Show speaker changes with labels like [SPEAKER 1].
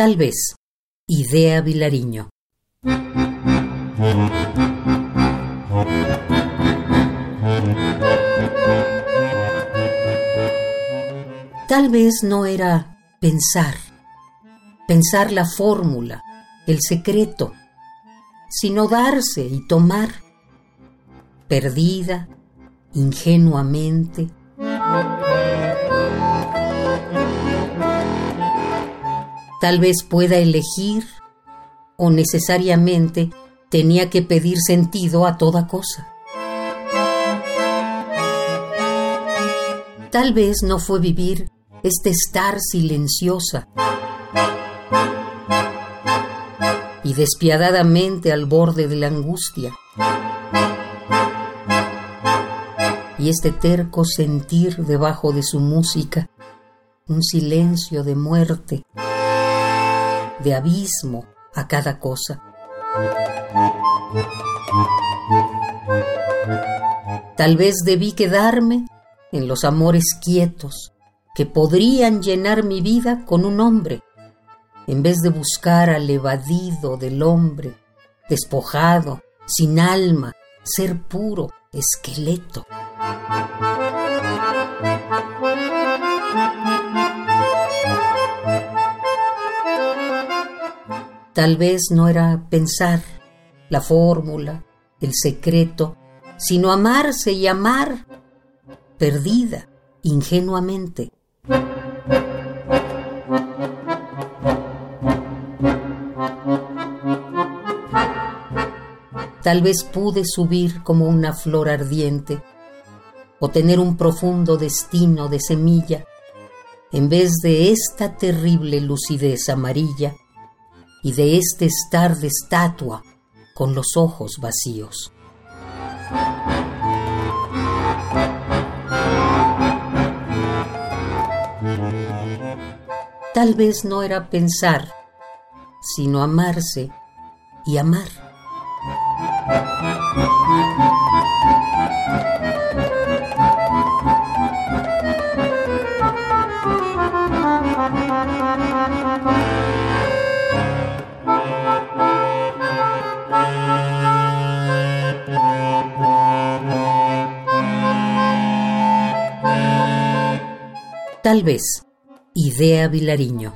[SPEAKER 1] Tal vez, idea Vilariño. Tal vez no era pensar, pensar la fórmula, el secreto, sino darse y tomar, perdida, ingenuamente. Tal vez pueda elegir o necesariamente tenía que pedir sentido a toda cosa. Tal vez no fue vivir este estar silenciosa y despiadadamente al borde de la angustia y este terco sentir debajo de su música un silencio de muerte, de abismo a cada cosa. Tal vez debí quedarme en los amores quietos que podrían llenar mi vida con un hombre, en vez de buscar al evadido del hombre, despojado, sin alma, ser puro, esqueleto. Tal vez no era pensar la fórmula, el secreto, sino amarse y amar, perdida, ingenuamente. Tal vez pude subir como una flor ardiente o tener un profundo destino de semilla en vez de esta terrible lucidez amarilla y de este estar de estatua con los ojos vacíos. Tal vez no era pensar, sino amarse y amar. Tal vez, idea Vilariño.